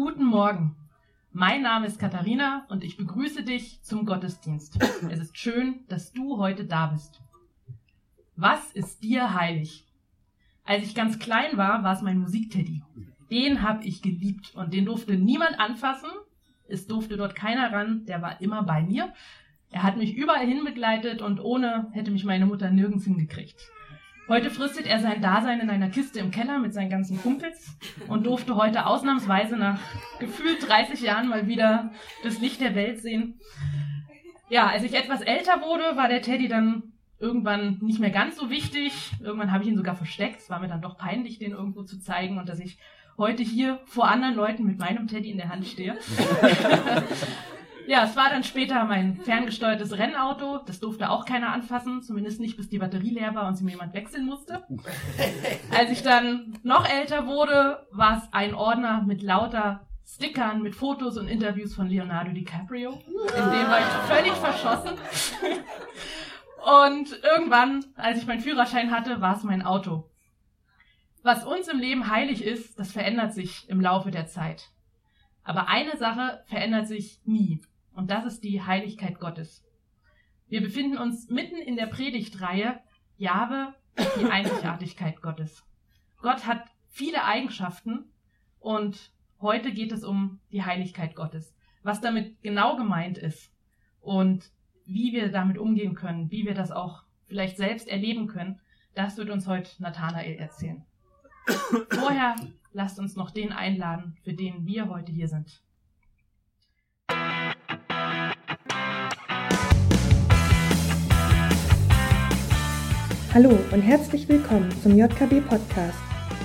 Guten Morgen. Mein Name ist Katharina und ich begrüße dich zum Gottesdienst. Es ist schön, dass du heute da bist. Was ist dir heilig? Als ich ganz klein war, war es mein Musikteddy. Den habe ich geliebt und den durfte niemand anfassen. Es durfte dort keiner ran, der war immer bei mir. Er hat mich überall hin begleitet und ohne hätte mich meine Mutter nirgends hingekriegt. Heute fristet er sein Dasein in einer Kiste im Keller mit seinen ganzen Kumpels und durfte heute ausnahmsweise nach gefühlt 30 Jahren mal wieder das Licht der Welt sehen. Ja, als ich etwas älter wurde, war der Teddy dann irgendwann nicht mehr ganz so wichtig. Irgendwann habe ich ihn sogar versteckt. Es war mir dann doch peinlich, den irgendwo zu zeigen und dass ich heute hier vor anderen Leuten mit meinem Teddy in der Hand stehe. Ja, es war dann später mein ferngesteuertes Rennauto. Das durfte auch keiner anfassen, zumindest nicht bis die Batterie leer war und sie mir jemand wechseln musste. Als ich dann noch älter wurde, war es ein Ordner mit lauter Stickern, mit Fotos und Interviews von Leonardo DiCaprio. In dem war ich völlig verschossen. Und irgendwann, als ich meinen Führerschein hatte, war es mein Auto. Was uns im Leben heilig ist, das verändert sich im Laufe der Zeit. Aber eine Sache verändert sich nie. Und das ist die Heiligkeit Gottes. Wir befinden uns mitten in der Predigtreihe Jahwe, die Einzigartigkeit Gottes. Gott hat viele Eigenschaften und heute geht es um die Heiligkeit Gottes. Was damit genau gemeint ist und wie wir damit umgehen können, wie wir das auch vielleicht selbst erleben können, das wird uns heute Nathanael erzählen. Vorher lasst uns noch den einladen, für den wir heute hier sind. Hallo und herzlich willkommen zum JKB Podcast.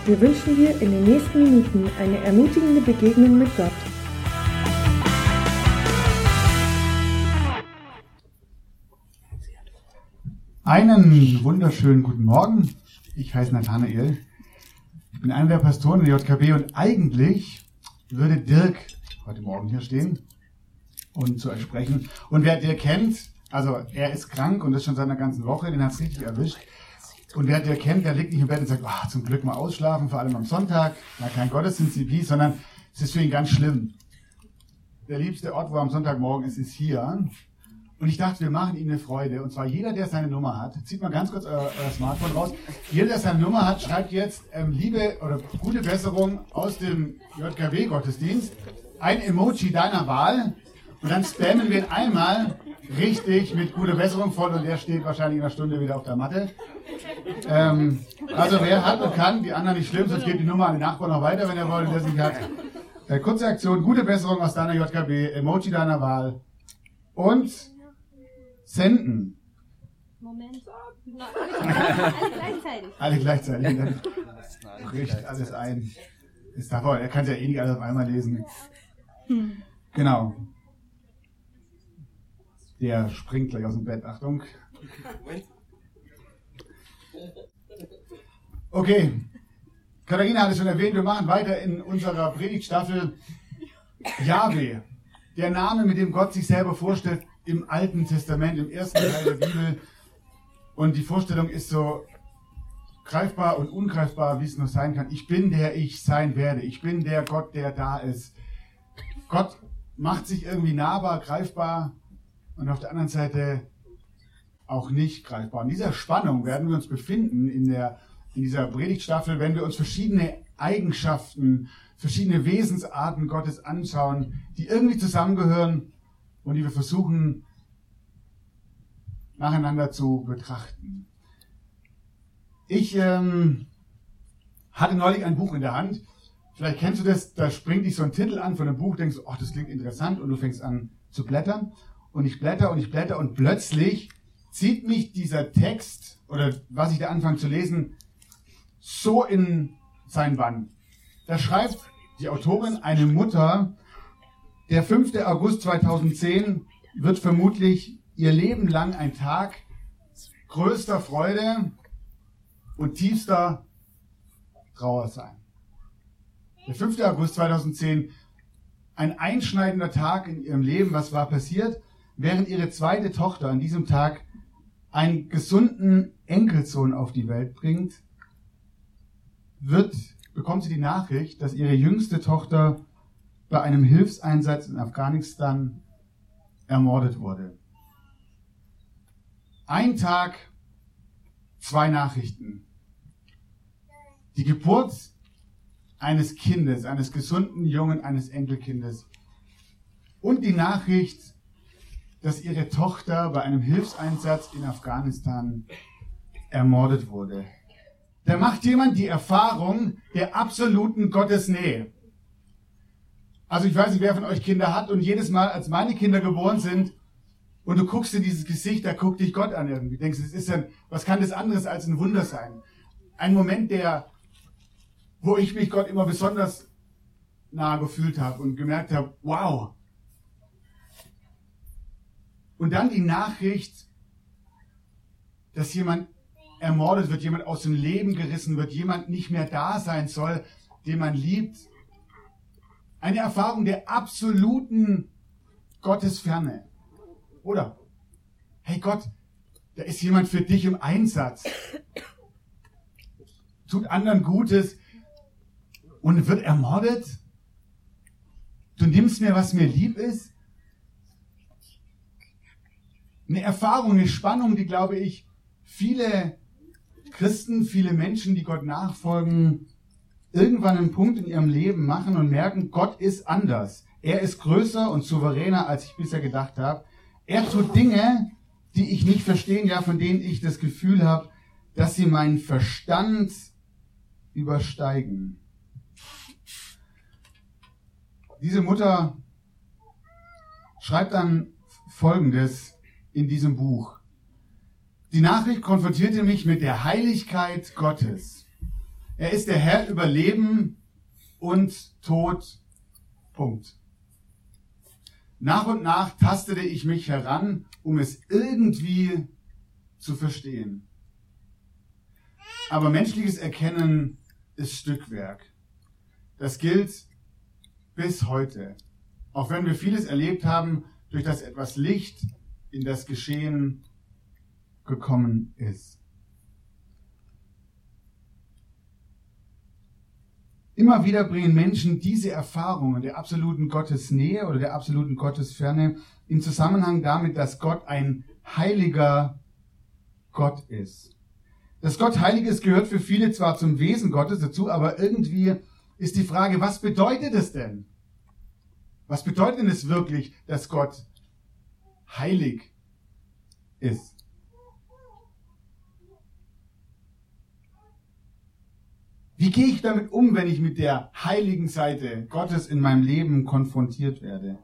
Wir wünschen dir in den nächsten Minuten eine ermutigende Begegnung mit Gott. Einen wunderschönen guten Morgen. Ich heiße Nathanael. Ich bin einer der Pastoren der JKB und eigentlich würde Dirk heute Morgen hier stehen und zu euch sprechen. Und wer Dirk kennt, also er ist krank und das schon seit einer ganzen Woche, den hat es richtig erwischt. Und wer der kennt, der liegt nicht im Bett und sagt, oh, zum Glück mal ausschlafen, vor allem am Sonntag, na kein Gottesdienst, sondern es ist für ihn ganz schlimm. Der liebste Ort, wo er am Sonntagmorgen ist, ist hier. Und ich dachte, wir machen ihm eine Freude. Und zwar jeder, der seine Nummer hat, zieht mal ganz kurz euer, euer Smartphone raus. Jeder, der seine Nummer hat, schreibt jetzt ähm, Liebe oder gute Besserung aus dem JKW-Gottesdienst. Ein Emoji deiner Wahl. Und dann spammen wir ihn einmal richtig mit gute Besserung voll und er steht wahrscheinlich in einer Stunde wieder auf der Matte. Ähm, also wer hat und kann, die anderen nicht schlimm, sonst geht die Nummer an den Nachbarn noch weiter, wenn er wollte, der es nicht hat. Äh, kurze Aktion, gute Besserung aus deiner JKB, Emoji deiner Wahl und senden. Moment. alle gleichzeitig. Alle gleichzeitig. Dann bricht alles ein. Ist davor, er kann ja eh nicht alles auf einmal lesen. Genau. Der springt gleich aus dem Bett. Achtung. Okay. Katharina hat es schon erwähnt, wir machen weiter in unserer Predigtstaffel Yahweh. Der Name, mit dem Gott sich selber vorstellt im Alten Testament, im ersten Teil der Bibel. Und die Vorstellung ist so greifbar und ungreifbar, wie es nur sein kann. Ich bin der ich sein werde. Ich bin der Gott, der da ist. Gott macht sich irgendwie nahbar, greifbar und auf der anderen Seite auch nicht greifbar. In dieser Spannung werden wir uns befinden in, der, in dieser Predigtstaffel, wenn wir uns verschiedene Eigenschaften, verschiedene Wesensarten Gottes anschauen, die irgendwie zusammengehören und die wir versuchen nacheinander zu betrachten. Ich ähm, hatte neulich ein Buch in der Hand. Vielleicht kennst du das, da springt dich so ein Titel an von einem Buch, denkst ach, das klingt interessant und du fängst an zu blättern und ich blätter und ich blätter und plötzlich zieht mich dieser Text oder was ich da anfange zu lesen so in sein Bann. Da schreibt die Autorin, eine Mutter, der 5. August 2010 wird vermutlich ihr Leben lang ein Tag größter Freude und tiefster Trauer sein. Der 5. August 2010, ein einschneidender Tag in ihrem Leben. Was war passiert? Während ihre zweite Tochter an diesem Tag einen gesunden Enkelsohn auf die Welt bringt, wird, bekommt sie die Nachricht, dass ihre jüngste Tochter bei einem Hilfseinsatz in Afghanistan ermordet wurde. Ein Tag, zwei Nachrichten. Die Geburt eines Kindes, eines gesunden Jungen, eines Enkelkindes. Und die Nachricht, dass ihre Tochter bei einem Hilfseinsatz in Afghanistan ermordet wurde. Da macht jemand die Erfahrung der absoluten Gottesnähe. Also ich weiß nicht, wer von euch Kinder hat und jedes Mal, als meine Kinder geboren sind, und du guckst in dieses Gesicht, da guckt dich Gott an irgendwie. Denkst, es ist ein, was kann das anderes als ein Wunder sein? Ein Moment, der, wo ich mich Gott immer besonders nahe gefühlt habe und gemerkt habe, wow. Und dann die Nachricht, dass jemand ermordet wird, jemand aus dem Leben gerissen wird, jemand nicht mehr da sein soll, den man liebt. Eine Erfahrung der absoluten Gottesferne. Oder? Hey Gott, da ist jemand für dich im Einsatz. Tut anderen Gutes und wird ermordet. Du nimmst mir, was mir lieb ist. Eine Erfahrung, eine Spannung, die, glaube ich, viele Christen, viele Menschen, die Gott nachfolgen, irgendwann einen Punkt in ihrem Leben machen und merken, Gott ist anders. Er ist größer und souveräner, als ich bisher gedacht habe. Er tut Dinge, die ich nicht verstehe, ja, von denen ich das Gefühl habe, dass sie meinen Verstand übersteigen. Diese Mutter schreibt dann Folgendes in diesem Buch. Die Nachricht konfrontierte mich mit der Heiligkeit Gottes. Er ist der Herr über Leben und Tod. Punkt. Nach und nach tastete ich mich heran, um es irgendwie zu verstehen. Aber menschliches Erkennen ist Stückwerk. Das gilt bis heute. Auch wenn wir vieles erlebt haben, durch das etwas Licht in das Geschehen gekommen ist. Immer wieder bringen Menschen diese Erfahrungen der absoluten Gottesnähe oder der absoluten Gottesferne in Zusammenhang damit, dass Gott ein heiliger Gott ist. Dass Gott heilig ist, gehört für viele zwar zum Wesen Gottes dazu, aber irgendwie ist die Frage, was bedeutet es denn? Was bedeutet denn es wirklich, dass Gott heilig ist? Wie gehe ich damit um, wenn ich mit der heiligen Seite Gottes in meinem Leben konfrontiert werde?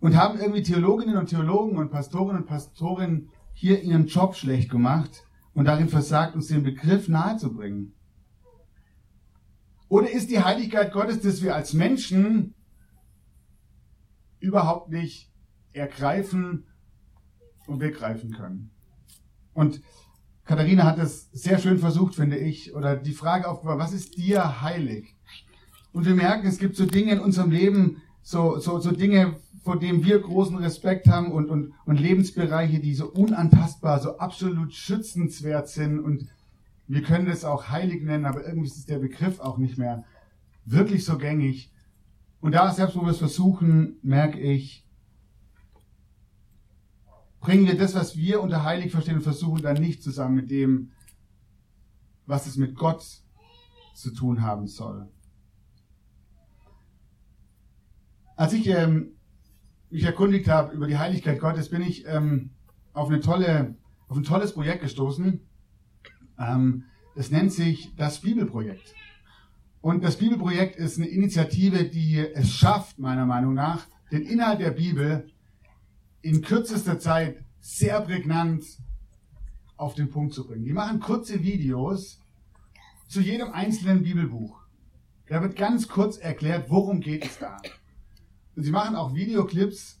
Und haben irgendwie Theologinnen und Theologen und Pastorinnen und Pastorinnen hier ihren Job schlecht gemacht und darin versagt, uns den Begriff nahezubringen? Oder ist die Heiligkeit Gottes, dass wir als Menschen überhaupt nicht ergreifen und begreifen können? Und Katharina hat es sehr schön versucht, finde ich, oder die Frage aufgeworfen, was ist dir heilig? Und wir merken, es gibt so Dinge in unserem Leben, so, so, so Dinge, vor denen wir großen Respekt haben und, und, und Lebensbereiche, die so unantastbar, so absolut schützenswert sind und wir können das auch heilig nennen, aber irgendwie ist der Begriff auch nicht mehr wirklich so gängig. Und da, selbst wo wir es versuchen, merke ich, bringen wir das, was wir unter heilig verstehen und versuchen, dann nicht zusammen mit dem, was es mit Gott zu tun haben soll. Als ich ähm, mich erkundigt habe über die Heiligkeit Gottes, bin ich ähm, auf, eine tolle, auf ein tolles Projekt gestoßen. Ähm, das nennt sich das Bibelprojekt. Und das Bibelprojekt ist eine Initiative, die es schafft, meiner Meinung nach, den Inhalt der Bibel in kürzester Zeit sehr prägnant auf den Punkt zu bringen. Die machen kurze Videos zu jedem einzelnen Bibelbuch. Da wird ganz kurz erklärt, worum geht es da. Und sie machen auch Videoclips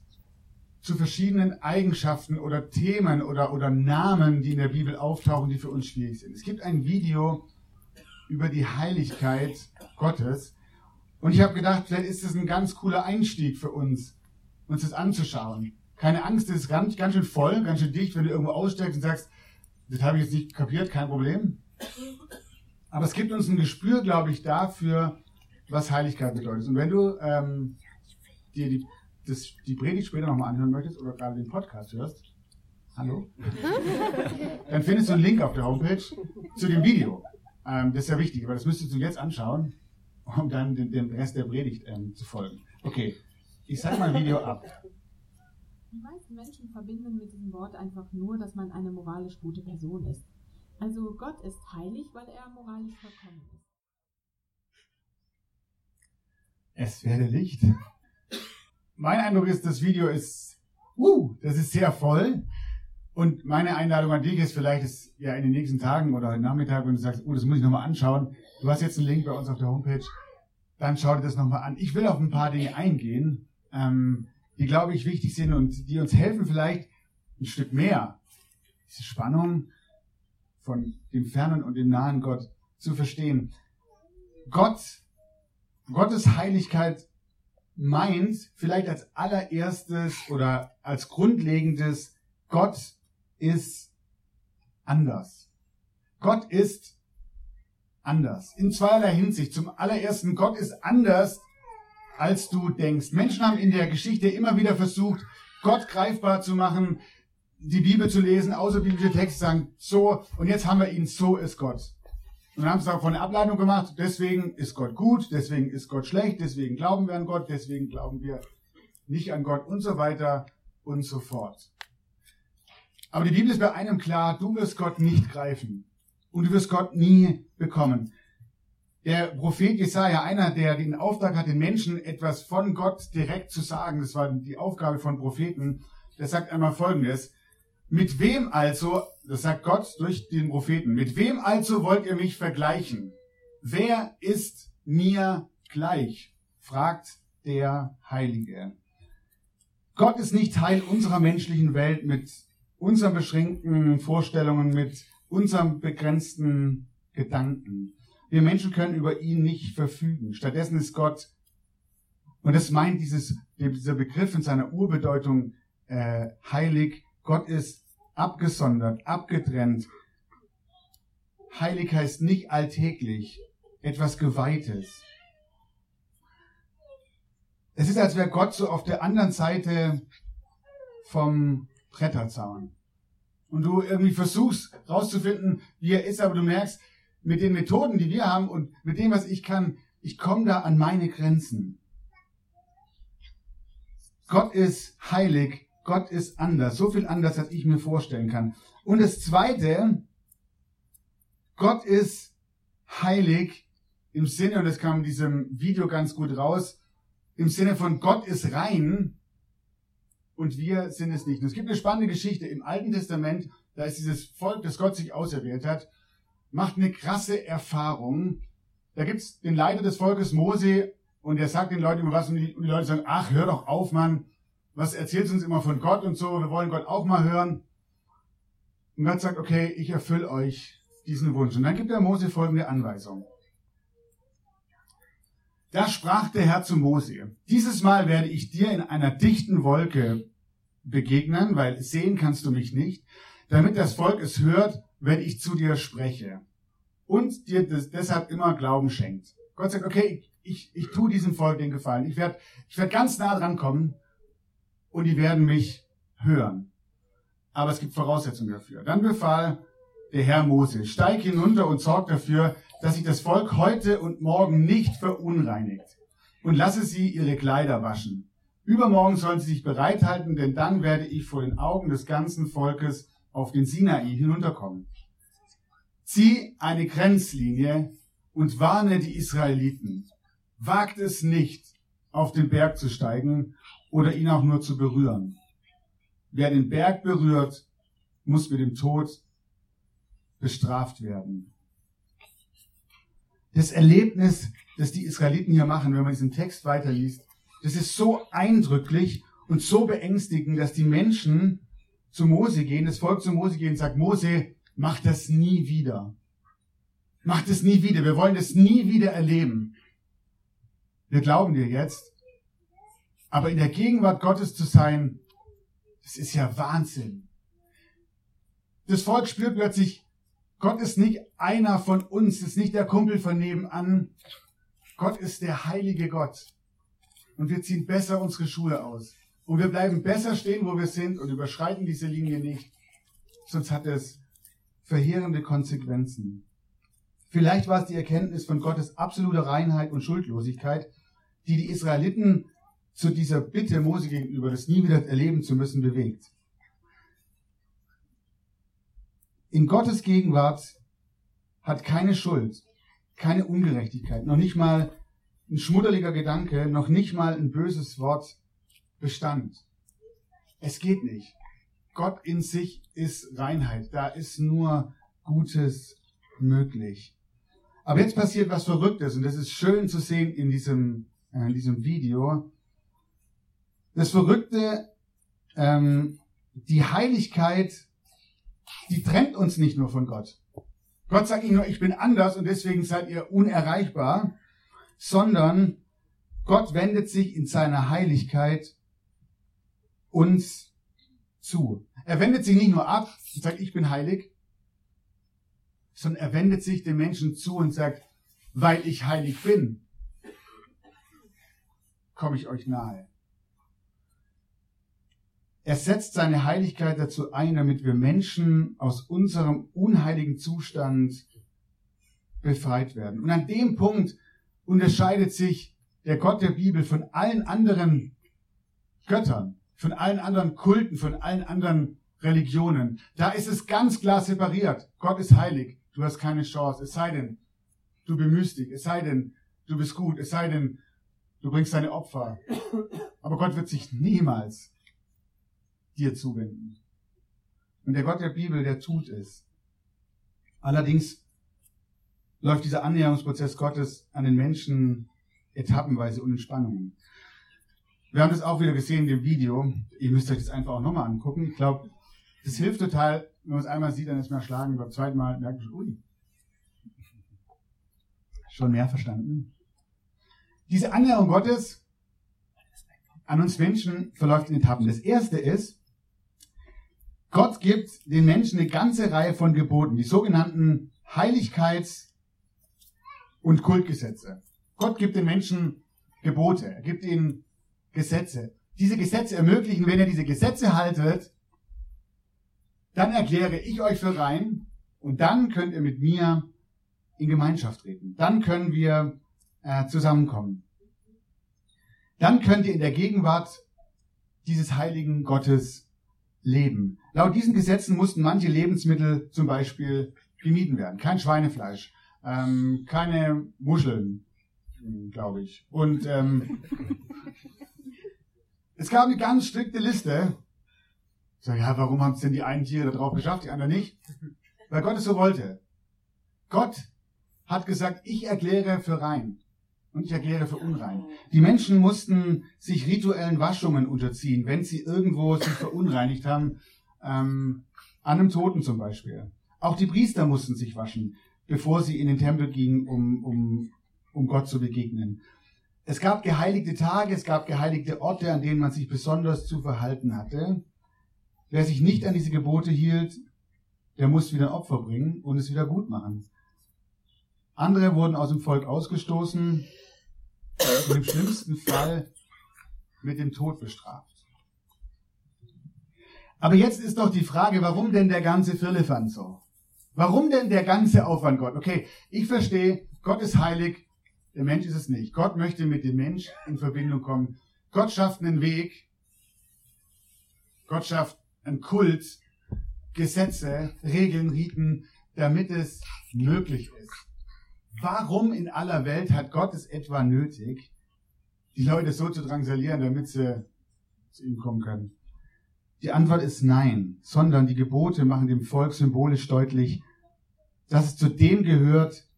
zu verschiedenen Eigenschaften oder Themen oder, oder Namen, die in der Bibel auftauchen, die für uns schwierig sind. Es gibt ein Video über die Heiligkeit Gottes. Und ich habe gedacht, vielleicht ist das ein ganz cooler Einstieg für uns, uns das anzuschauen. Keine Angst, das ist ganz, ganz schön voll, ganz schön dicht, wenn du irgendwo aussteigst und sagst, das habe ich jetzt nicht kapiert, kein Problem. Aber es gibt uns ein Gespür, glaube ich, dafür, was Heiligkeit bedeutet. Und wenn du ähm, dir die, das, die Predigt später nochmal anhören möchtest oder gerade den Podcast hörst, hallo, dann findest du einen Link auf der Homepage zu dem Video. Ähm, das ist ja wichtig, aber das müsstest du jetzt anschauen, um dann den Rest der Predigt ähm, zu folgen. Okay, ich sag mal Video ab. Die meisten Menschen verbinden mit diesem Wort einfach nur, dass man eine moralisch gute Person ist. Also Gott ist heilig, weil er moralisch vollkommen ist. Es werde Licht. Mein Eindruck ist, das Video ist, uh, das ist sehr voll. Und meine Einladung an dich ist vielleicht, ist ja in den nächsten Tagen oder heute Nachmittag, wenn du sagst, oh, das muss ich nochmal anschauen. Du hast jetzt einen Link bei uns auf der Homepage. Dann schau dir das nochmal an. Ich will auf ein paar Dinge eingehen, ähm, die, glaube ich, wichtig sind und die uns helfen, vielleicht ein Stück mehr diese Spannung von dem fernen und dem nahen Gott zu verstehen. Gott, Gottes Heiligkeit meint vielleicht als allererstes oder als grundlegendes, Gott ist anders. Gott ist anders. In zweierlei Hinsicht. Zum allerersten, Gott ist anders, als du denkst. Menschen haben in der Geschichte immer wieder versucht, Gott greifbar zu machen, die Bibel zu lesen, außerbiblische Texte sagen, so, und jetzt haben wir ihn, so ist Gott. Und haben sie davon eine Ableitung gemacht, deswegen ist Gott gut, deswegen ist Gott schlecht, deswegen glauben wir an Gott, deswegen glauben wir nicht an Gott und so weiter und so fort. Aber die Bibel ist bei einem klar, du wirst Gott nicht greifen und du wirst Gott nie bekommen. Der Prophet Jesaja, einer, der den Auftrag hat, den Menschen etwas von Gott direkt zu sagen, das war die Aufgabe von Propheten, der sagt einmal Folgendes, mit wem also, das sagt Gott durch den Propheten, mit wem also wollt ihr mich vergleichen? Wer ist mir gleich? fragt der Heilige. Gott ist nicht Teil unserer menschlichen Welt mit unseren beschränkten Vorstellungen, mit unserem begrenzten Gedanken. Wir Menschen können über ihn nicht verfügen. Stattdessen ist Gott, und das meint dieses, dieser Begriff in seiner Urbedeutung äh, heilig, Gott ist abgesondert, abgetrennt. Heilig heißt nicht alltäglich, etwas Geweihtes. Es ist, als wäre Gott so auf der anderen Seite vom Bretterzaun. Und du irgendwie versuchst rauszufinden, wie er ist, aber du merkst, mit den Methoden, die wir haben und mit dem, was ich kann, ich komme da an meine Grenzen. Gott ist heilig Gott ist anders, so viel anders, als ich mir vorstellen kann. Und das Zweite, Gott ist heilig im Sinne, und das kam in diesem Video ganz gut raus, im Sinne von Gott ist rein und wir sind es nicht. Und es gibt eine spannende Geschichte im Alten Testament, da ist dieses Volk, das Gott sich auserwählt hat, macht eine krasse Erfahrung. Da gibt's den Leiter des Volkes Mose und der sagt den Leuten immer was und die, und die Leute sagen, ach, hör doch auf, Mann, was erzählt uns immer von Gott und so, wir wollen Gott auch mal hören. Und Gott sagt, okay, ich erfülle euch diesen Wunsch. Und dann gibt er Mose folgende Anweisung. Da sprach der Herr zu Mose, dieses Mal werde ich dir in einer dichten Wolke begegnen, weil sehen kannst du mich nicht. Damit das Volk es hört, wenn ich zu dir spreche und dir das deshalb immer Glauben schenkt. Gott sagt, okay, ich, ich, tue diesem Volk den Gefallen. Ich werde ich werd ganz nah dran kommen und die werden mich hören. Aber es gibt Voraussetzungen dafür. Dann befahl der Herr Mose, steig hinunter und sorg dafür, dass sich das Volk heute und morgen nicht verunreinigt und lasse sie ihre Kleider waschen. Übermorgen sollen sie sich bereithalten, denn dann werde ich vor den Augen des ganzen Volkes auf den Sinai hinunterkommen. Zieh eine Grenzlinie und warne die Israeliten. Wagt es nicht, auf den Berg zu steigen oder ihn auch nur zu berühren. Wer den Berg berührt, muss mit dem Tod bestraft werden. Das Erlebnis, das die Israeliten hier machen, wenn man diesen Text weiterliest, das ist so eindrücklich und so beängstigend, dass die Menschen zu Mose gehen, das Volk zu Mose gehen und sagt, Mose, mach das nie wieder. Mach das nie wieder. Wir wollen das nie wieder erleben. Wir glauben dir jetzt, aber in der Gegenwart Gottes zu sein, das ist ja Wahnsinn. Das Volk spürt plötzlich, Gott ist nicht einer von uns, ist nicht der Kumpel von nebenan. Gott ist der heilige Gott. und wir ziehen besser unsere Schuhe aus. Und wir bleiben besser stehen, wo wir sind und überschreiten diese Linie nicht. Sonst hat es verheerende Konsequenzen. Vielleicht war es die Erkenntnis von Gottes absoluter Reinheit und Schuldlosigkeit, die die Israeliten zu dieser Bitte Mose gegenüber, das nie wieder erleben zu müssen, bewegt. In Gottes Gegenwart hat keine Schuld, keine Ungerechtigkeit, noch nicht mal ein schmuddeliger Gedanke, noch nicht mal ein böses Wort Bestand. Es geht nicht. Gott in sich ist Reinheit. Da ist nur Gutes möglich. Aber jetzt passiert was Verrücktes und das ist schön zu sehen in diesem, äh, in diesem Video. Das Verrückte, ähm, die Heiligkeit, die trennt uns nicht nur von Gott. Gott sagt nicht nur, ich bin anders und deswegen seid ihr unerreichbar, sondern Gott wendet sich in seiner Heiligkeit uns zu. Er wendet sich nicht nur ab und sagt, ich bin heilig, sondern er wendet sich den Menschen zu und sagt, weil ich heilig bin, komme ich euch nahe. Er setzt seine Heiligkeit dazu ein, damit wir Menschen aus unserem unheiligen Zustand befreit werden. Und an dem Punkt unterscheidet sich der Gott der Bibel von allen anderen Göttern, von allen anderen Kulten, von allen anderen Religionen. Da ist es ganz klar separiert. Gott ist heilig. Du hast keine Chance. Es sei denn, du bemühst dich. Es sei denn, du bist gut. Es sei denn, du bringst deine Opfer. Aber Gott wird sich niemals dir zuwenden. Und der Gott der Bibel, der tut es. Allerdings läuft dieser Annäherungsprozess Gottes an den Menschen etappenweise und in Spannungen. Wir haben das auch wieder gesehen in dem Video. Ihr müsst euch das einfach auch nochmal angucken. Ich glaube, das hilft total, wenn man es einmal sieht, dann ist man erschlagen. Beim zweiten Mal merkt man ui, schon mehr verstanden. Diese Annäherung Gottes an uns Menschen verläuft in Etappen. Das erste ist, Gott gibt den Menschen eine ganze Reihe von Geboten, die sogenannten Heiligkeits- und Kultgesetze. Gott gibt den Menschen Gebote, er gibt ihnen Gesetze. Diese Gesetze ermöglichen, wenn ihr diese Gesetze haltet, dann erkläre ich euch für rein und dann könnt ihr mit mir in Gemeinschaft treten. Dann können wir äh, zusammenkommen. Dann könnt ihr in der Gegenwart dieses heiligen Gottes leben. Laut diesen Gesetzen mussten manche Lebensmittel zum Beispiel gemieden werden. Kein Schweinefleisch, ähm, keine Muscheln, glaube ich. Und ähm, es gab eine ganz strikte Liste. Ich sage, ja, warum haben es denn die einen Tiere da drauf geschafft, die anderen nicht? Weil Gott es so wollte. Gott hat gesagt, ich erkläre für rein und ich erkläre für unrein. Die Menschen mussten sich rituellen Waschungen unterziehen, wenn sie irgendwo sich verunreinigt haben, ähm, an einem Toten zum Beispiel. Auch die Priester mussten sich waschen, bevor sie in den Tempel gingen, um, um, um Gott zu begegnen. Es gab geheiligte Tage, es gab geheiligte Orte, an denen man sich besonders zu verhalten hatte. Wer sich nicht an diese Gebote hielt, der muss wieder ein Opfer bringen und es wieder gut machen. Andere wurden aus dem Volk ausgestoßen und im schlimmsten Fall mit dem Tod bestraft. Aber jetzt ist doch die Frage, warum denn der ganze Firlefanz so? Warum denn der ganze Aufwand Gott? Okay, ich verstehe, Gott ist heilig, der Mensch ist es nicht. Gott möchte mit dem Mensch in Verbindung kommen. Gott schafft einen Weg. Gott schafft einen Kult, Gesetze, Regeln, Riten, damit es möglich ist. Warum in aller Welt hat Gott es etwa nötig, die Leute so zu drangsalieren, damit sie zu ihm kommen können? Die Antwort ist nein, sondern die Gebote machen dem Volk symbolisch deutlich, dass es zu dem gehört,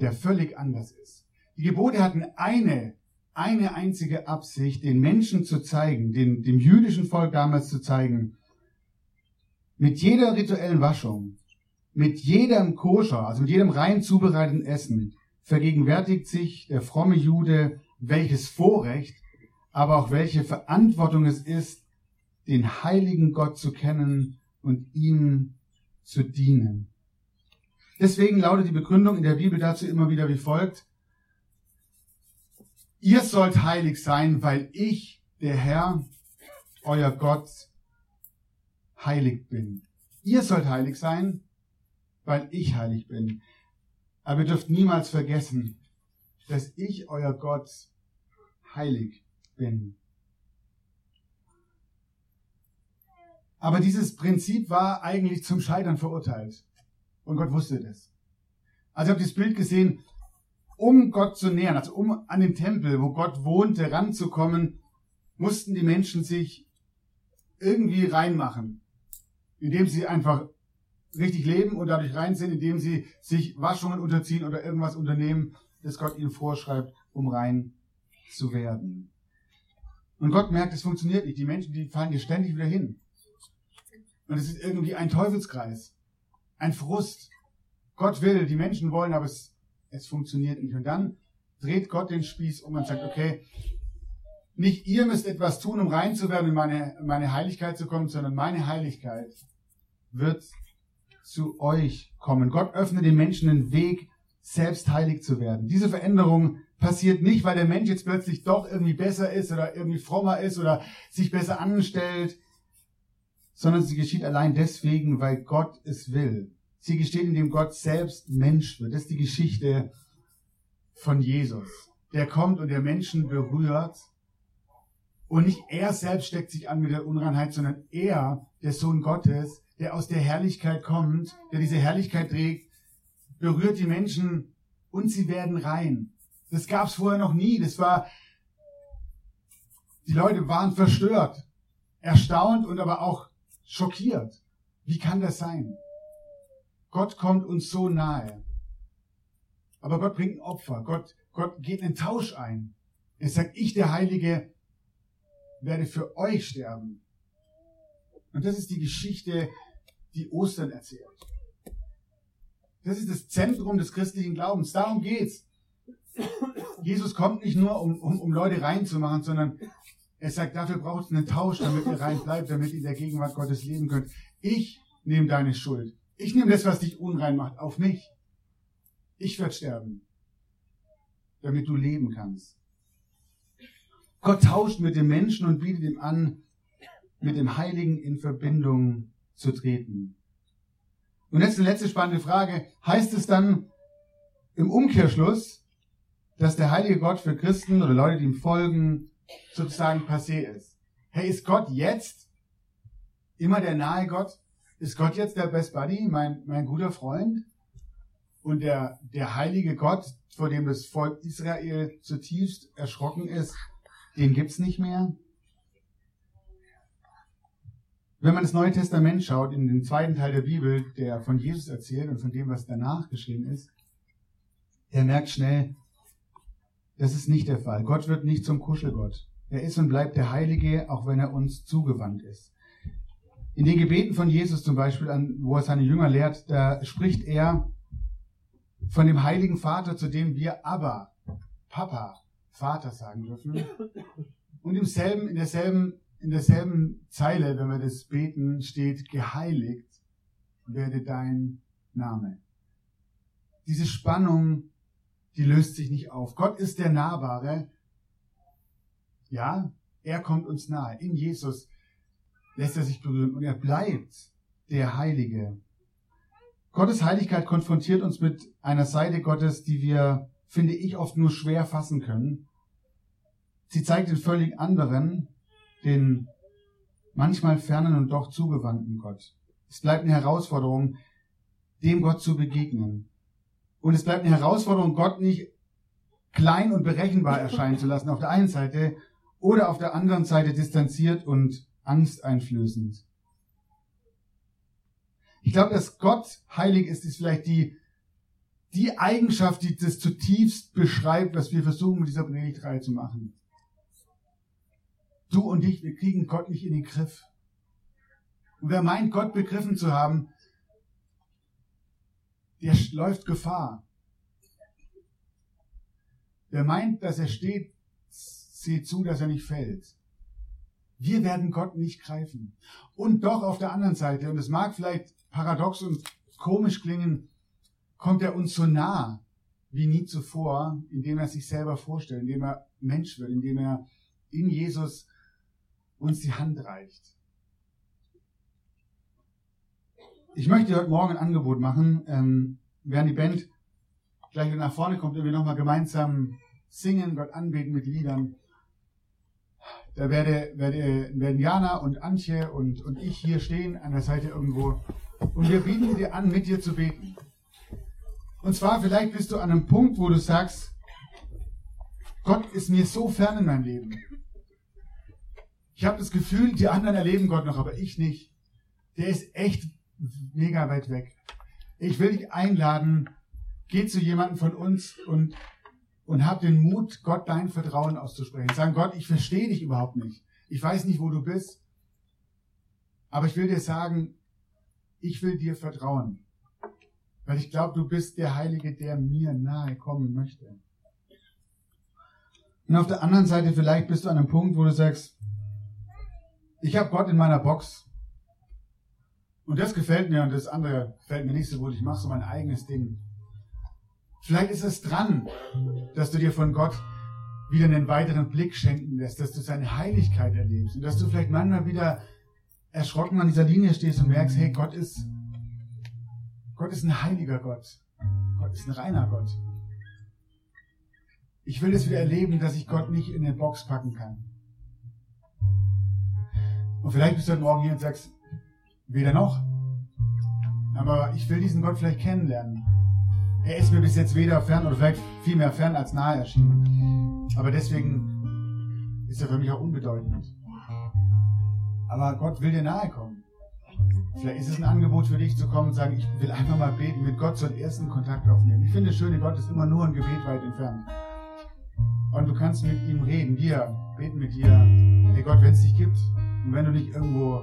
der völlig anders ist. Die Gebote hatten eine, eine einzige Absicht, den Menschen zu zeigen, den, dem jüdischen Volk damals zu zeigen, mit jeder rituellen Waschung, mit jedem Koscher, also mit jedem rein zubereiteten Essen, vergegenwärtigt sich der fromme Jude, welches Vorrecht, aber auch welche Verantwortung es ist, den heiligen Gott zu kennen und ihm zu dienen. Deswegen lautet die Begründung in der Bibel dazu immer wieder wie folgt. Ihr sollt heilig sein, weil ich, der Herr, euer Gott, heilig bin. Ihr sollt heilig sein, weil ich heilig bin. Aber ihr dürft niemals vergessen, dass ich, euer Gott, heilig bin. Aber dieses Prinzip war eigentlich zum Scheitern verurteilt. Und Gott wusste das. Also ich habe das Bild gesehen, um Gott zu nähern, also um an den Tempel, wo Gott wohnte, ranzukommen, mussten die Menschen sich irgendwie reinmachen. Indem sie einfach richtig leben und dadurch rein sind, indem sie sich Waschungen unterziehen oder irgendwas unternehmen, das Gott ihnen vorschreibt, um rein zu werden. Und Gott merkt, es funktioniert nicht. Die Menschen, die fallen hier ständig wieder hin. Und es ist irgendwie ein Teufelskreis, ein Frust. Gott will, die Menschen wollen, aber es, es funktioniert nicht. Und dann dreht Gott den Spieß um und sagt, okay, nicht ihr müsst etwas tun, um rein zu werden, in meine, meine Heiligkeit zu kommen, sondern meine Heiligkeit wird zu euch kommen. Gott öffnet den Menschen den Weg, selbst heilig zu werden. Diese Veränderung passiert nicht, weil der Mensch jetzt plötzlich doch irgendwie besser ist oder irgendwie frommer ist oder sich besser anstellt sondern sie geschieht allein deswegen, weil Gott es will. Sie geschieht, indem Gott selbst Mensch wird. Das ist die Geschichte von Jesus. Der kommt und der Menschen berührt. Und nicht er selbst steckt sich an mit der Unreinheit, sondern er, der Sohn Gottes, der aus der Herrlichkeit kommt, der diese Herrlichkeit trägt, berührt die Menschen und sie werden rein. Das gab es vorher noch nie. Das war, die Leute waren verstört, erstaunt und aber auch schockiert. Wie kann das sein? Gott kommt uns so nahe. Aber Gott bringt ein Opfer. Gott, Gott geht einen Tausch ein. Er sagt, ich, der Heilige, werde für euch sterben. Und das ist die Geschichte, die Ostern erzählt. Das ist das Zentrum des christlichen Glaubens. Darum geht's. Jesus kommt nicht nur, um, um, um Leute reinzumachen, sondern er sagt, dafür braucht es einen Tausch, damit ihr rein bleibt, damit ihr in der Gegenwart Gottes leben könnt. Ich nehme deine Schuld. Ich nehme das, was dich unrein macht, auf mich. Ich werde sterben, damit du leben kannst. Gott tauscht mit dem Menschen und bietet ihm an, mit dem Heiligen in Verbindung zu treten. Und jetzt eine letzte spannende Frage. Heißt es dann im Umkehrschluss, dass der heilige Gott für Christen oder Leute, die ihm folgen, sozusagen passé ist. Hey, ist Gott jetzt immer der nahe Gott? Ist Gott jetzt der Best Buddy, mein, mein guter Freund? Und der, der heilige Gott, vor dem das Volk Israel zutiefst erschrocken ist, den gibt's nicht mehr? Wenn man das Neue Testament schaut, in den zweiten Teil der Bibel, der von Jesus erzählt und von dem, was danach geschehen ist, der merkt schnell, das ist nicht der Fall. Gott wird nicht zum Kuschelgott. Er ist und bleibt der Heilige, auch wenn er uns zugewandt ist. In den Gebeten von Jesus zum Beispiel, wo er seine Jünger lehrt, da spricht er von dem Heiligen Vater, zu dem wir aber Papa, Vater sagen dürfen. Und im selben, in derselben, in derselben Zeile, wenn wir das beten, steht, geheiligt werde dein Name. Diese Spannung die löst sich nicht auf. Gott ist der Nahbare. Ja, er kommt uns nahe. In Jesus lässt er sich berühren und er bleibt der Heilige. Gottes Heiligkeit konfrontiert uns mit einer Seite Gottes, die wir, finde ich, oft nur schwer fassen können. Sie zeigt den völlig anderen, den manchmal fernen und doch zugewandten Gott. Es bleibt eine Herausforderung, dem Gott zu begegnen. Und es bleibt eine Herausforderung, Gott nicht klein und berechenbar erscheinen zu lassen auf der einen Seite oder auf der anderen Seite distanziert und angsteinflößend. Ich glaube, dass Gott heilig ist, ist vielleicht die, die Eigenschaft, die das zutiefst beschreibt, was wir versuchen mit dieser Predigtreihe zu machen. Du und ich, wir kriegen Gott nicht in den Griff. Und wer meint, Gott begriffen zu haben, der läuft Gefahr. Wer meint, dass er steht, sieht zu, dass er nicht fällt. Wir werden Gott nicht greifen. Und doch auf der anderen Seite, und es mag vielleicht paradox und komisch klingen, kommt er uns so nah wie nie zuvor, indem er sich selber vorstellt, indem er Mensch wird, indem er in Jesus uns die Hand reicht. Ich möchte heute Morgen ein Angebot machen, ähm, während die Band gleich nach vorne kommt und wir nochmal gemeinsam singen, Gott anbeten mit Liedern. Da werde, werde, werden Jana und Antje und, und ich hier stehen an der Seite irgendwo und wir bieten dir an, mit dir zu beten. Und zwar vielleicht bist du an einem Punkt, wo du sagst, Gott ist mir so fern in meinem Leben. Ich habe das Gefühl, die anderen erleben Gott noch, aber ich nicht. Der ist echt mega weit weg. Ich will dich einladen, geh zu jemandem von uns und, und hab den Mut, Gott dein Vertrauen auszusprechen. Sagen, Gott, ich verstehe dich überhaupt nicht. Ich weiß nicht, wo du bist. Aber ich will dir sagen, ich will dir vertrauen. Weil ich glaube, du bist der Heilige, der mir nahe kommen möchte. Und auf der anderen Seite, vielleicht bist du an einem Punkt, wo du sagst, ich habe Gott in meiner Box. Und das gefällt mir und das andere gefällt mir nicht so gut. Ich mache so mein eigenes Ding. Vielleicht ist es dran, dass du dir von Gott wieder einen weiteren Blick schenken lässt, dass du seine Heiligkeit erlebst und dass du vielleicht manchmal wieder erschrocken an dieser Linie stehst und merkst, hey, Gott ist, Gott ist ein heiliger Gott. Gott ist ein reiner Gott. Ich will es wieder erleben, dass ich Gott nicht in eine Box packen kann. Und vielleicht bist du heute Morgen hier und sagst, weder noch. Aber ich will diesen Gott vielleicht kennenlernen. Er ist mir bis jetzt weder fern oder vielleicht viel mehr fern als nahe erschienen. Aber deswegen ist er für mich auch unbedeutend. Aber Gott will dir nahe kommen. Vielleicht ist es ein Angebot für dich zu kommen und sagen, ich will einfach mal beten, mit Gott so ersten Kontakt aufnehmen. Ich finde das Schöne, Gott ist immer nur ein Gebet weit entfernt. Und du kannst mit ihm reden, wir beten mit dir. Hey Gott, wenn es dich gibt und wenn du nicht irgendwo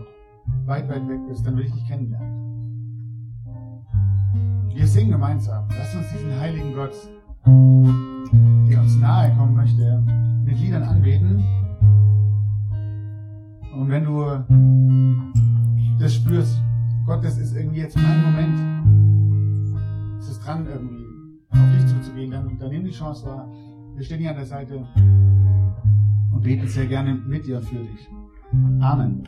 weit, weit weg bist, dann will ich dich kennenlernen. Wir singen gemeinsam. Lass uns diesen heiligen Gott, der uns nahe kommen möchte, mit Liedern anbeten. Und wenn du das spürst, Gott, das ist irgendwie jetzt mein Moment, es ist dran, irgendwie auf dich zuzugehen, dann, dann nimm die Chance wahr. Wir stehen hier an der Seite und beten sehr gerne mit dir für dich. Amen.